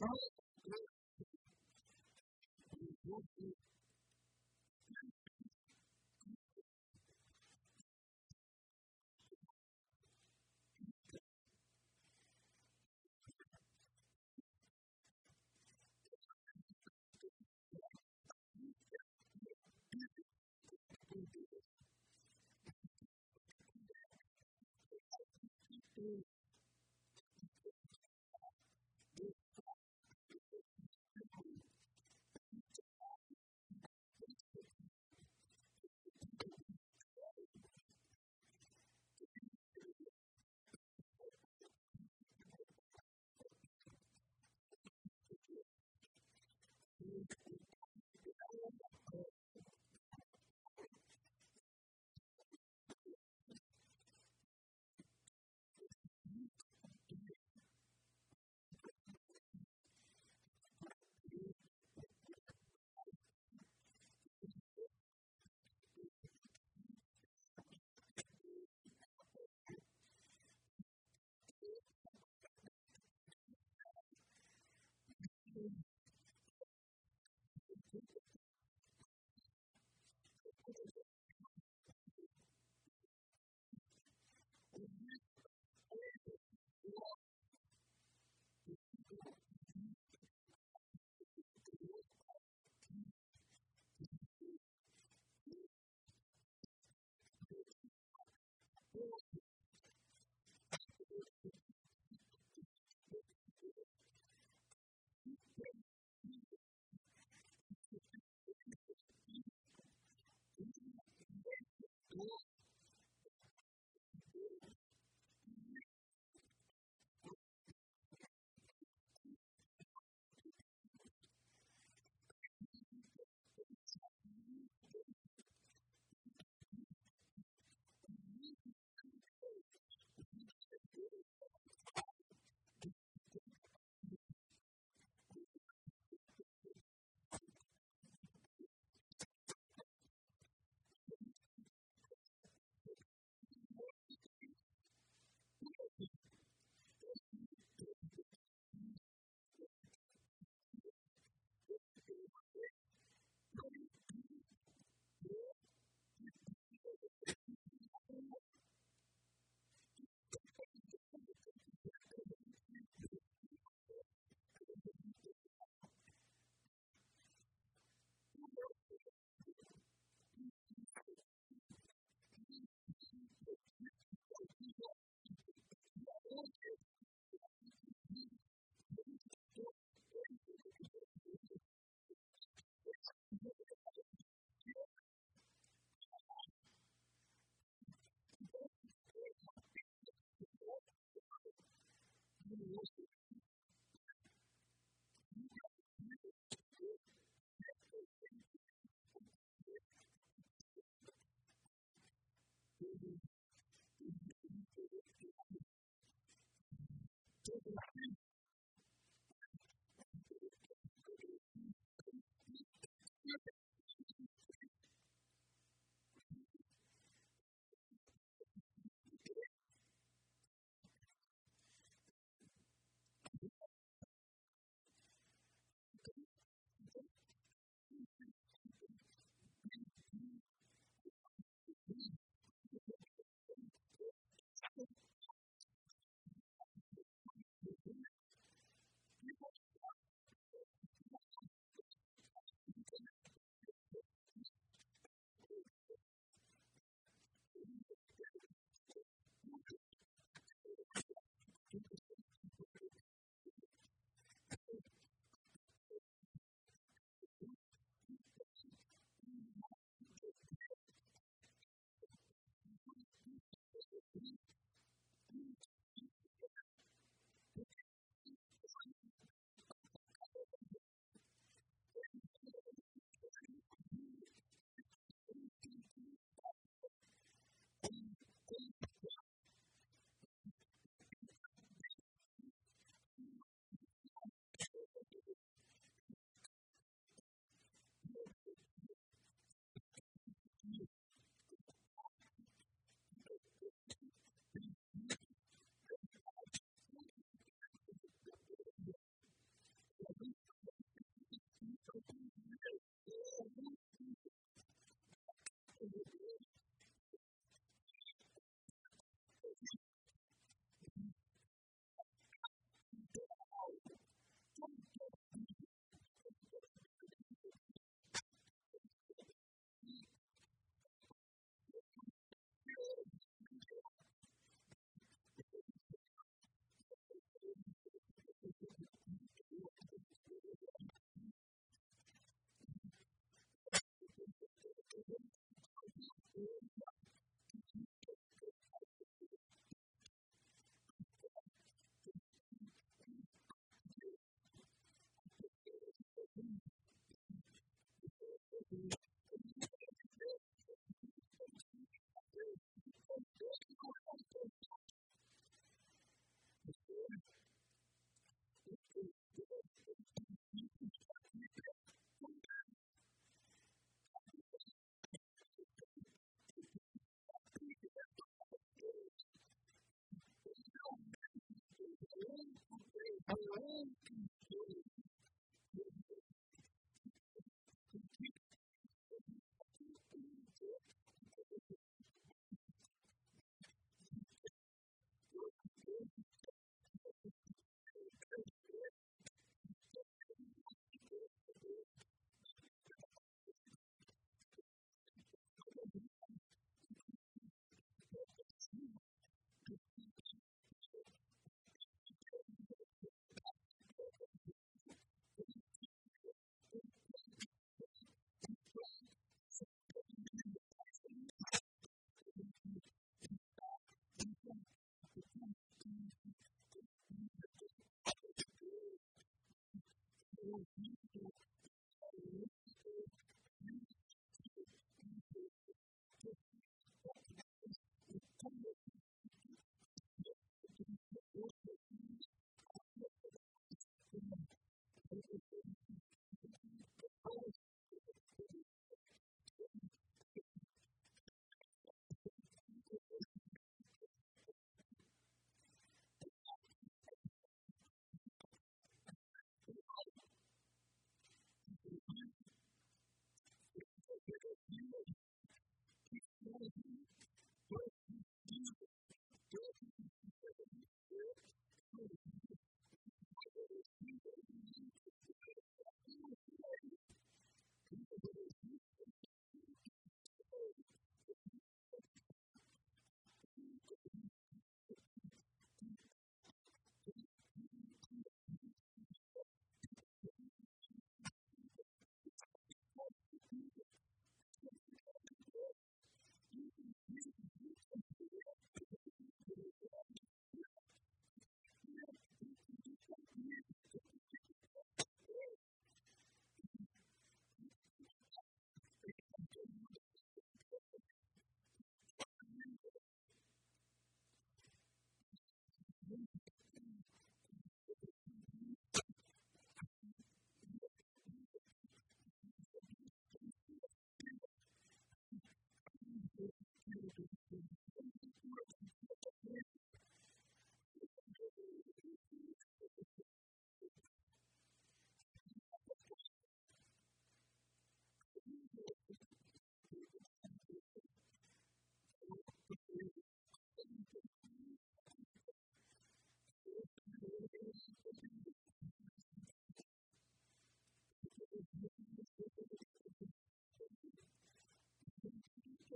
Thank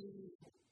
Jesus.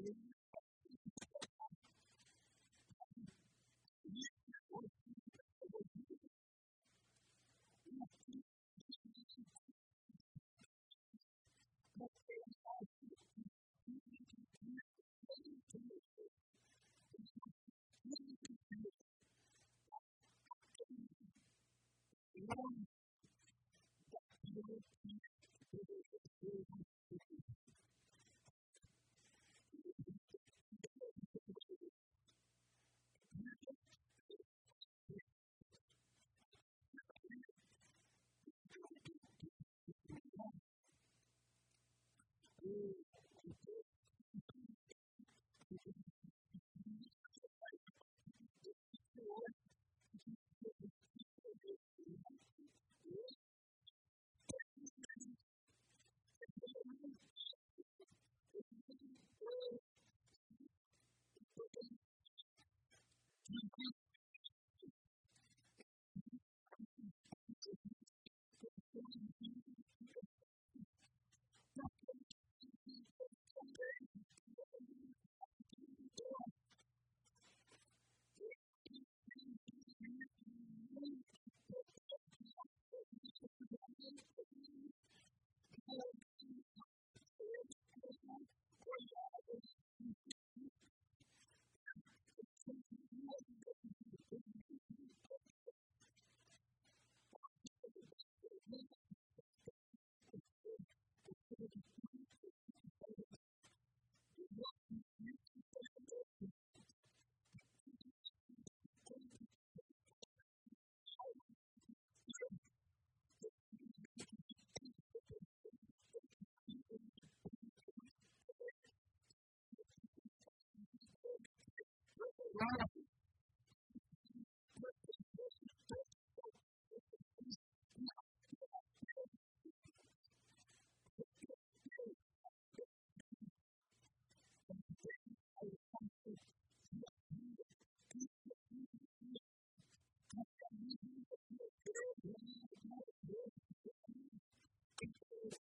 you.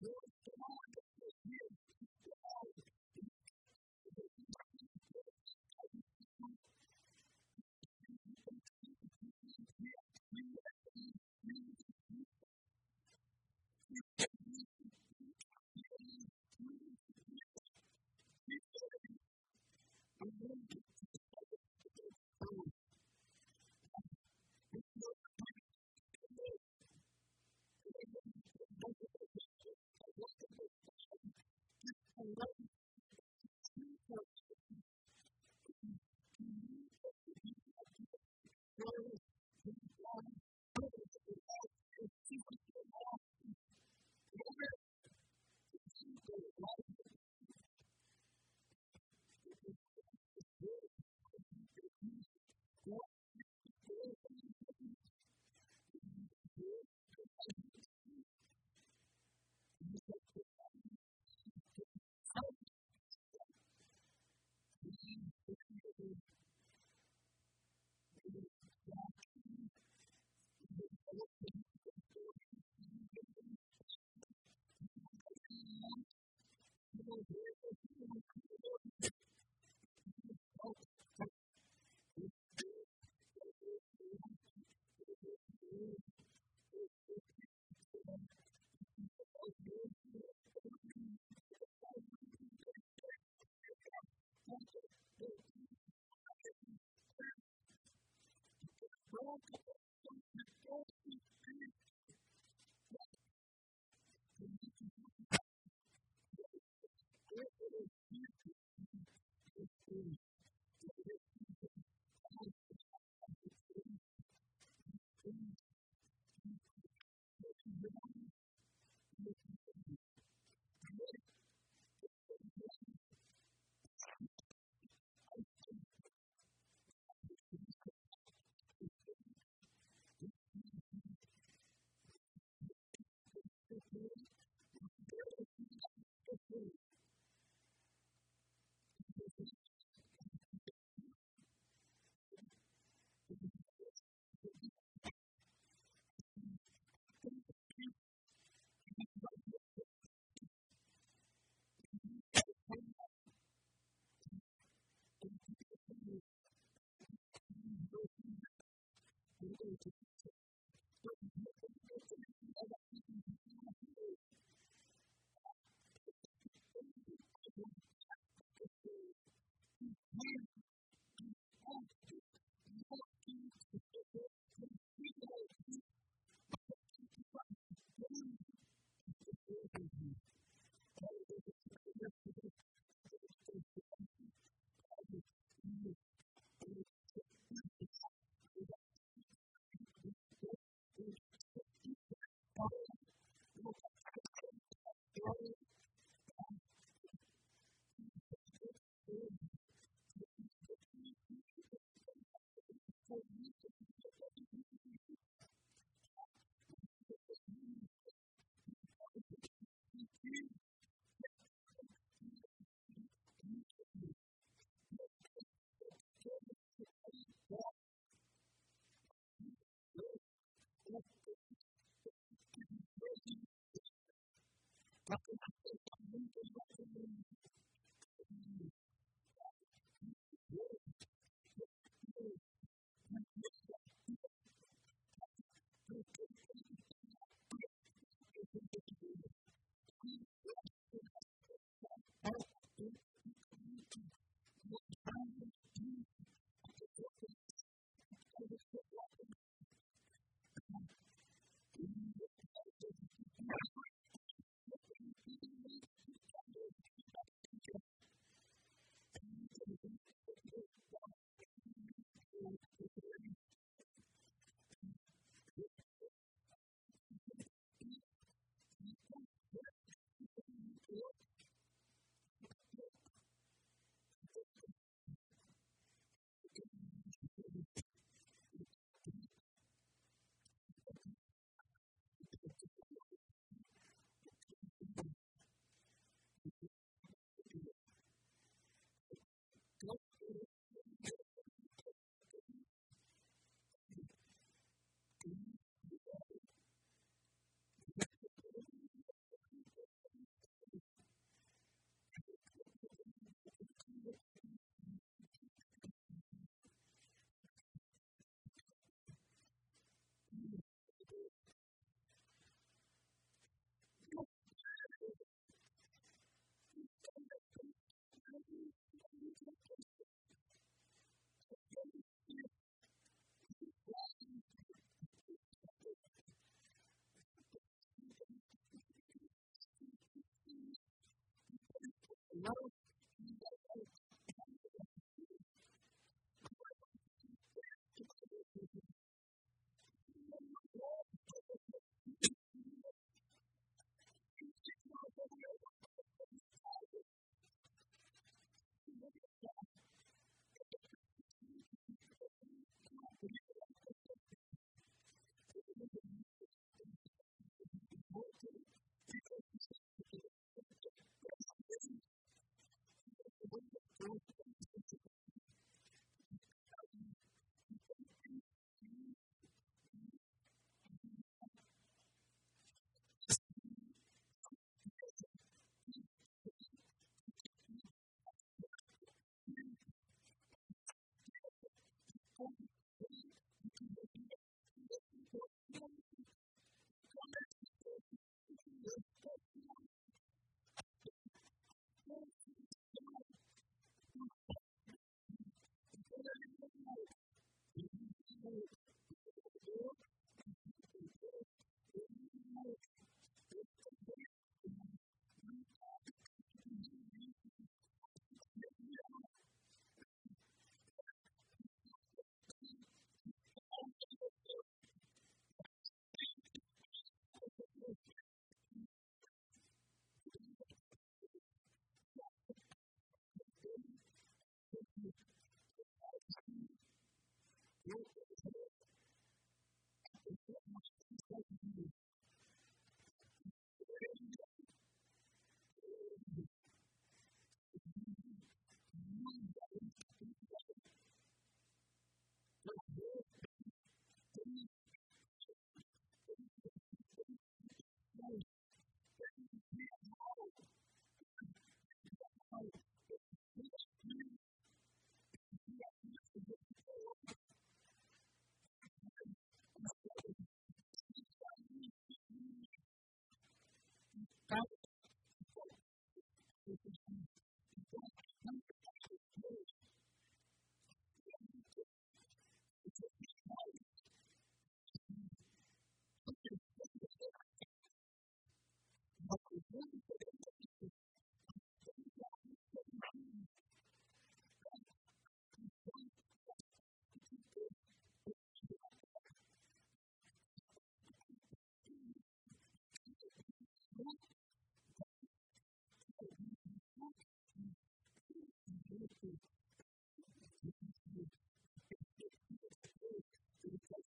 Lord, come on. Thank you. to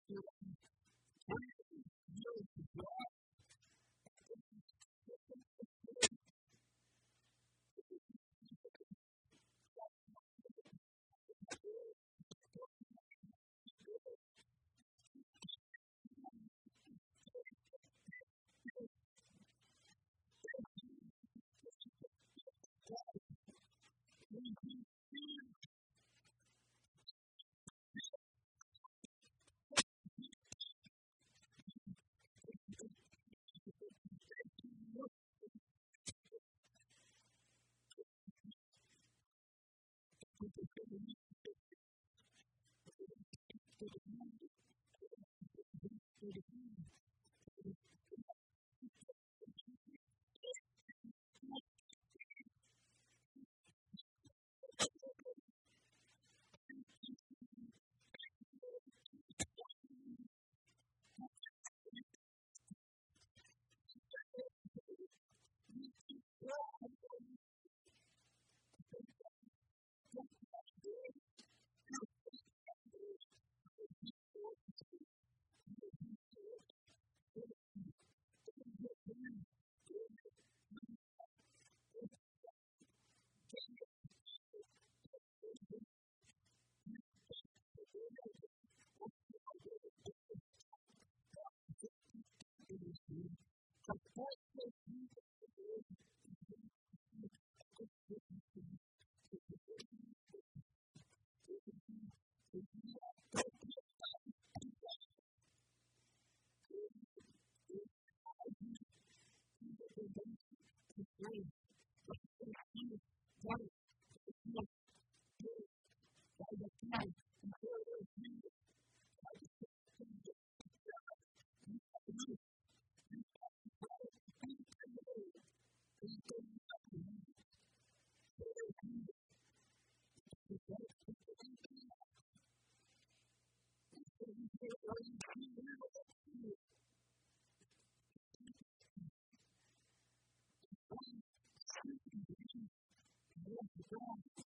you Please God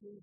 food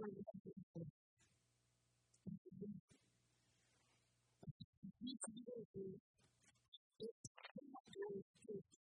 Thank you.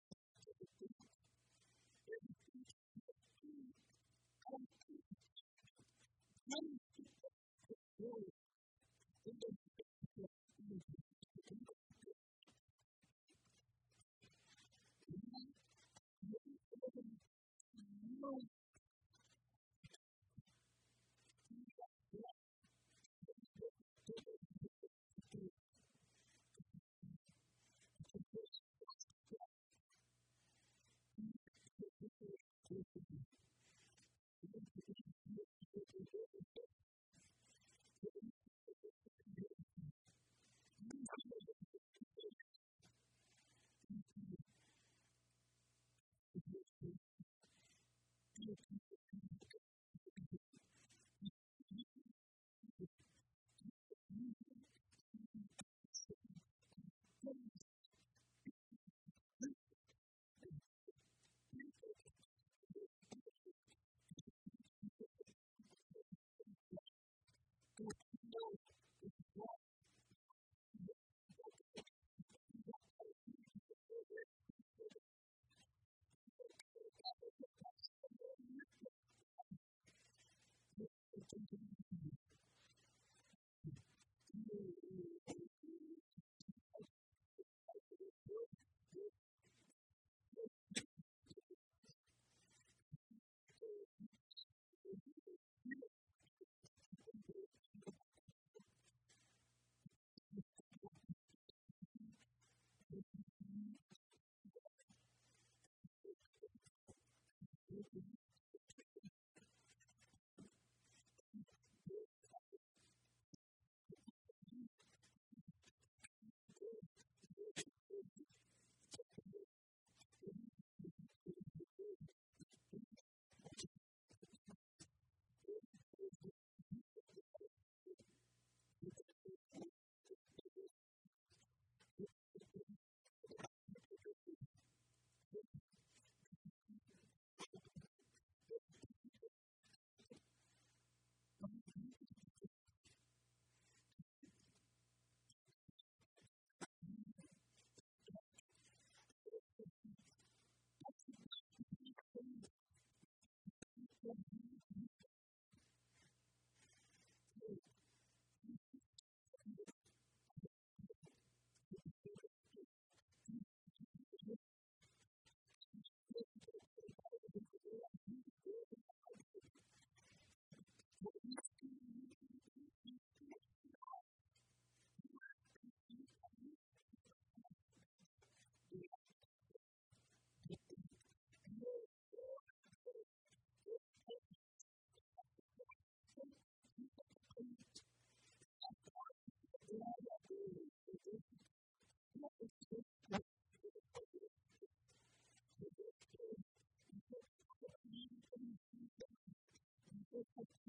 Thank you.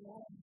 long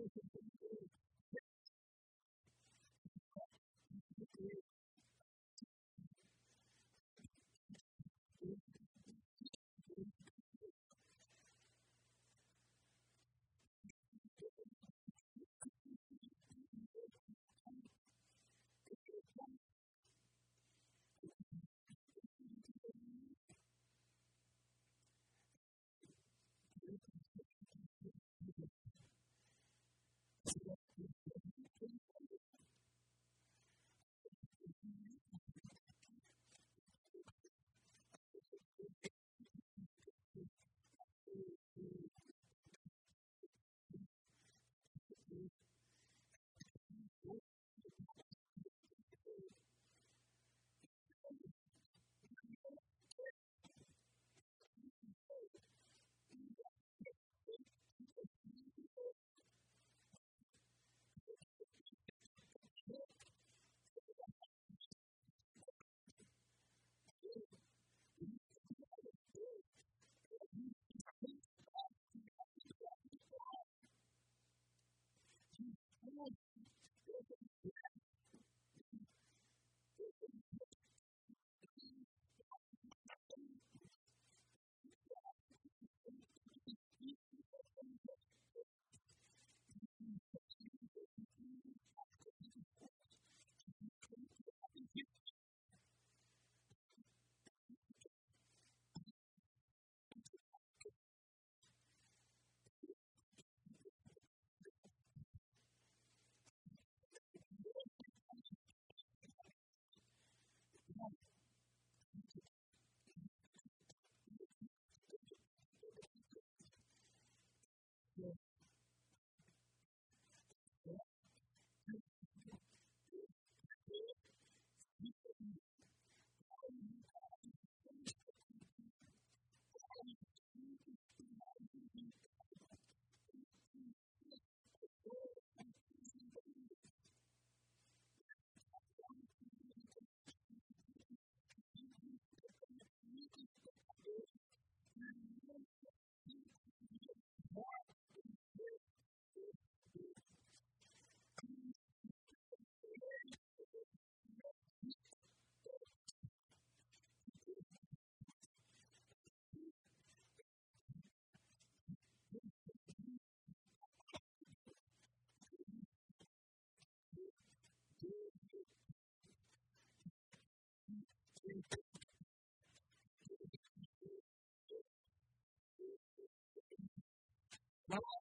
Now